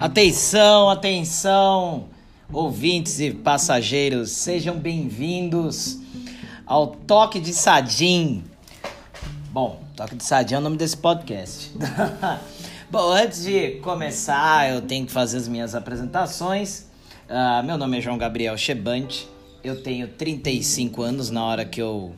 Atenção, atenção, ouvintes e passageiros, sejam bem-vindos ao Toque de Sadim. Bom, Toque de Sadim é o nome desse podcast. Bom, antes de começar, eu tenho que fazer as minhas apresentações. Uh, meu nome é João Gabriel Chebante, eu tenho 35 anos na hora que eu.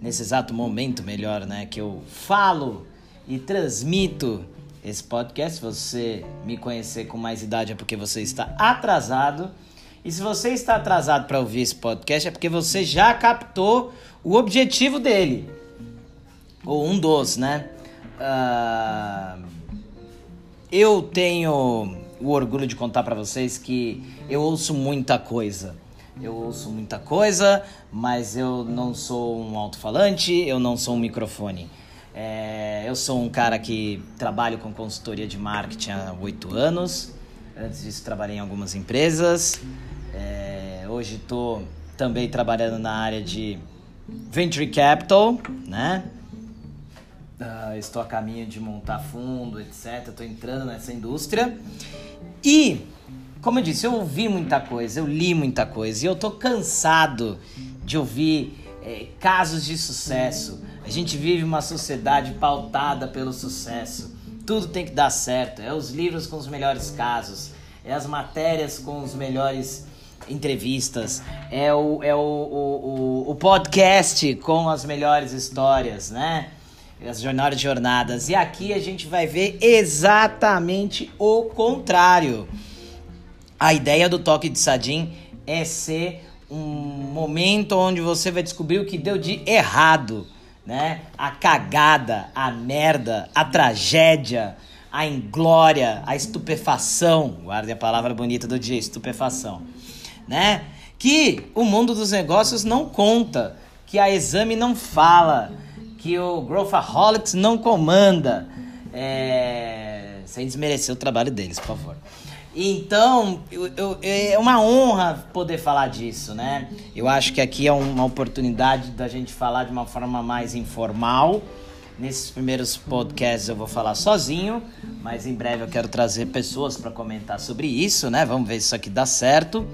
Nesse exato momento, melhor, né? Que eu falo e transmito esse podcast. Se você me conhecer com mais idade é porque você está atrasado. E se você está atrasado para ouvir esse podcast é porque você já captou o objetivo dele. Ou um dos, né? Uh, eu tenho o orgulho de contar para vocês que eu ouço muita coisa. Eu ouço muita coisa, mas eu não sou um alto-falante, eu não sou um microfone. É, eu sou um cara que trabalho com consultoria de marketing há oito anos. Antes disso, trabalhei em algumas empresas. É, hoje estou também trabalhando na área de venture capital, né? Uh, estou a caminho de montar fundo, etc. Estou entrando nessa indústria. E, como eu disse, eu ouvi muita coisa, eu li muita coisa. E eu estou cansado de ouvir é, casos de sucesso a gente vive uma sociedade pautada pelo sucesso. Tudo tem que dar certo. É os livros com os melhores casos, é as matérias com os melhores entrevistas, é o, é o, o, o, o podcast com as melhores histórias, né? As jornadas jornadas. E aqui a gente vai ver exatamente o contrário. A ideia do toque de sadim é ser um momento onde você vai descobrir o que deu de errado né? A cagada, a merda, a tragédia, a inglória, a estupefação. Guardem a palavra bonita do dia, estupefação, né? Que o mundo dos negócios não conta, que a exame não fala, que o Growthaholics não comanda. É... Sem desmerecer o trabalho deles, por favor. Então, eu, eu, é uma honra poder falar disso, né? Eu acho que aqui é uma oportunidade da gente falar de uma forma mais informal. Nesses primeiros podcasts eu vou falar sozinho, mas em breve eu quero trazer pessoas para comentar sobre isso, né? Vamos ver se isso aqui dá certo.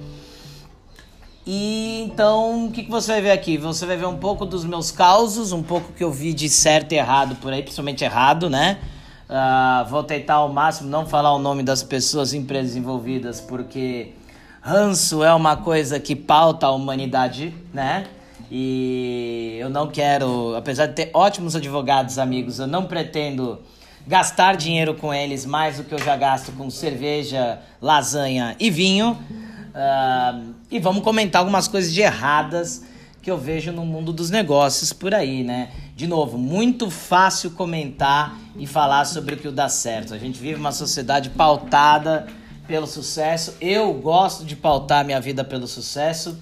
E então, o que, que você vai ver aqui? Você vai ver um pouco dos meus causos, um pouco que eu vi de certo e errado por aí, principalmente errado, né? Uh, vou tentar ao máximo não falar o nome das pessoas empresas envolvidas, porque ranço é uma coisa que pauta a humanidade, né? E eu não quero, apesar de ter ótimos advogados amigos, eu não pretendo gastar dinheiro com eles mais do que eu já gasto com cerveja, lasanha e vinho. Uh, e vamos comentar algumas coisas de erradas que eu vejo no mundo dos negócios por aí, né? De novo, muito fácil comentar e falar sobre o que dá certo. A gente vive uma sociedade pautada pelo sucesso. Eu gosto de pautar minha vida pelo sucesso,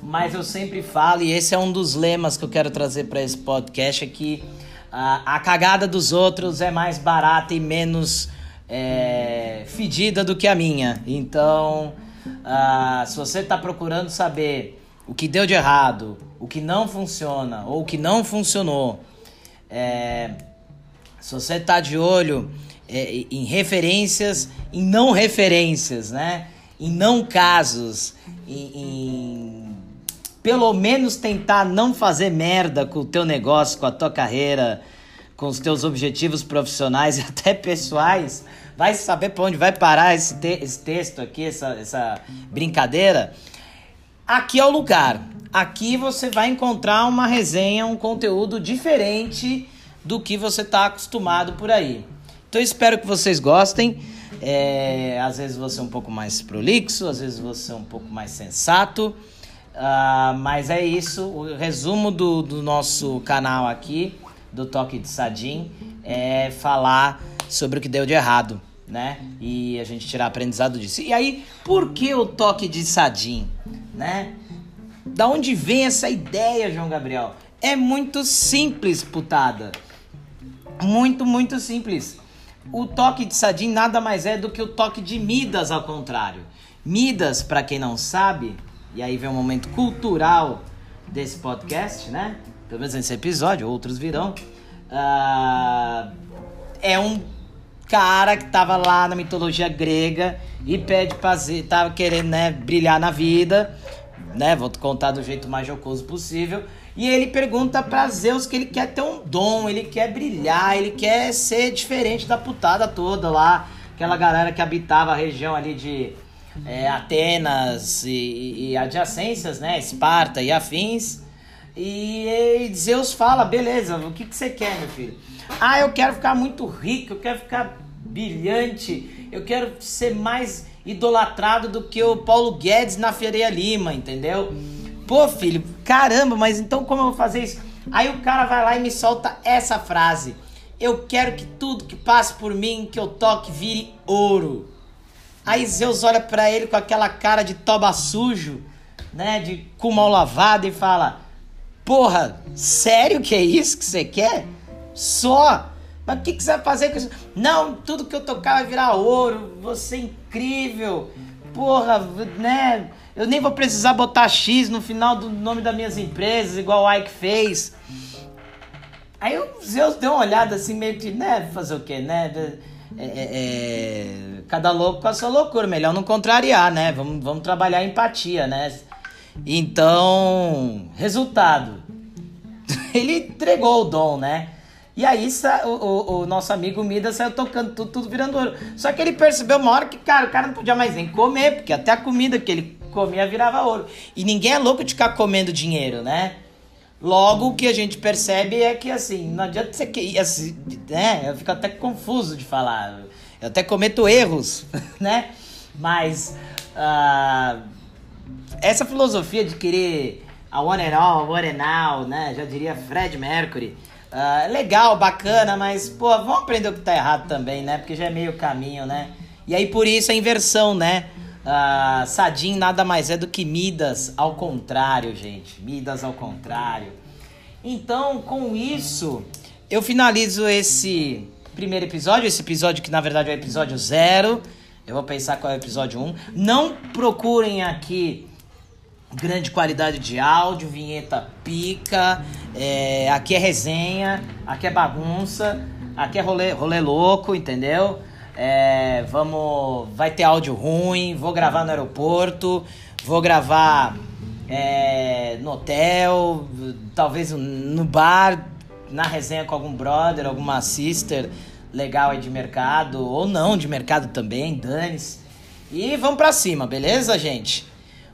mas eu sempre falo, e esse é um dos lemas que eu quero trazer para esse podcast, é que a, a cagada dos outros é mais barata e menos é, fedida do que a minha. Então, uh, se você está procurando saber o que deu de errado, o que não funciona ou o que não funcionou. É, se você está de olho é, em referências, em não referências, né? Em não casos, em, em, pelo menos tentar não fazer merda com o teu negócio, com a tua carreira, com os teus objetivos profissionais e até pessoais. Vai saber para onde vai parar esse, te esse texto aqui, essa, essa brincadeira. Aqui é o lugar. Aqui você vai encontrar uma resenha, um conteúdo diferente do que você está acostumado por aí. Então eu espero que vocês gostem. É, às vezes você é um pouco mais prolixo, às vezes você é um pouco mais sensato. Uh, mas é isso. O resumo do, do nosso canal aqui, do Toque de Sadim, é falar sobre o que deu de errado, né? E a gente tirar aprendizado disso. E aí, por que o Toque de Sadim? Né? Da onde vem essa ideia, João Gabriel? É muito simples, putada. Muito, muito simples. O toque de Sadim nada mais é do que o toque de Midas, ao contrário. Midas, para quem não sabe, e aí vem um momento cultural desse podcast, né? Pelo menos nesse episódio, outros virão. Uh, é um cara que tava lá na mitologia grega e pede pra tava querendo, né, brilhar na vida, né? Vou contar do jeito mais jocoso possível. E ele pergunta pra Zeus que ele quer ter um dom, ele quer brilhar, ele quer ser diferente da putada toda lá, aquela galera que habitava a região ali de é, Atenas e, e adjacências, né? Esparta e afins. E, e Zeus fala: beleza, o que, que você quer, meu filho? Ah, eu quero ficar muito rico, eu quero ficar brilhante, eu quero ser mais idolatrado do que o Paulo Guedes na Feria Lima, entendeu? Pô, filho, caramba, mas então como eu vou fazer isso? Aí o cara vai lá e me solta essa frase: Eu quero que tudo que passe por mim, que eu toque, vire ouro. Aí Zeus olha para ele com aquela cara de toba sujo, né, de cu mal lavado e fala: Porra, sério que é isso que você quer? Só? Mas o que, você vai fazer com isso? Não, tudo que eu tocar vai virar ouro, você é incrível. Porra, né? Eu nem vou precisar botar X no final do nome das minhas empresas, igual o Ike fez. Aí o Zeus deu uma olhada assim, meio que, né? Fazer o quê, né? É, é, é, cada louco com a sua loucura. Melhor não contrariar, né? Vamos, vamos trabalhar a empatia, né? Então, resultado. Ele entregou o dom, né? E aí o, o, o, nosso amigo Mida saiu tocando tudo, tudo virando ouro. Só que ele percebeu uma hora que, cara, o cara não podia mais nem comer, porque até a comida que ele comia virava ouro. E ninguém é louco de ficar comendo dinheiro, né? Logo, o que a gente percebe é que, assim, não adianta você que assim, né? Eu fico até confuso de falar. Eu até cometo erros, né? Mas uh, essa filosofia de querer a one and all, one and all, né? Já diria Fred Mercury. Uh, legal, bacana, mas, pô, vamos aprender o que tá errado também, né? Porque já é meio caminho, né? E aí, por isso, a inversão, né? Uh, nada mais é do que Midas ao contrário, gente. Midas ao contrário. Então, com isso, eu finalizo esse primeiro episódio. Esse episódio que, na verdade, é o episódio zero. Eu vou pensar qual é o episódio 1. Um. Não procurem aqui grande qualidade de áudio, vinheta pica, é, aqui é resenha, aqui é bagunça, aqui é rolê, rolê louco, entendeu? É, vamos, vai ter áudio ruim, vou gravar no aeroporto, vou gravar é, no hotel, talvez no bar, na resenha com algum brother, alguma sister legal aí de mercado, ou não de mercado também, dane-se. E vamos pra cima, beleza, gente?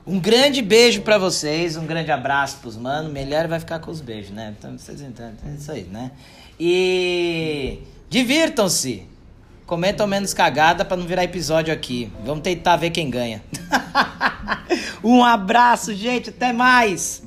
Um grande beijo para vocês, um grande abraço pros mano. Melhor vai ficar com os beijos, né? Então vocês entendem, é isso aí, né? E divirtam-se. Comentam menos cagada para não virar episódio aqui. Vamos tentar ver quem ganha. um abraço, gente, até mais.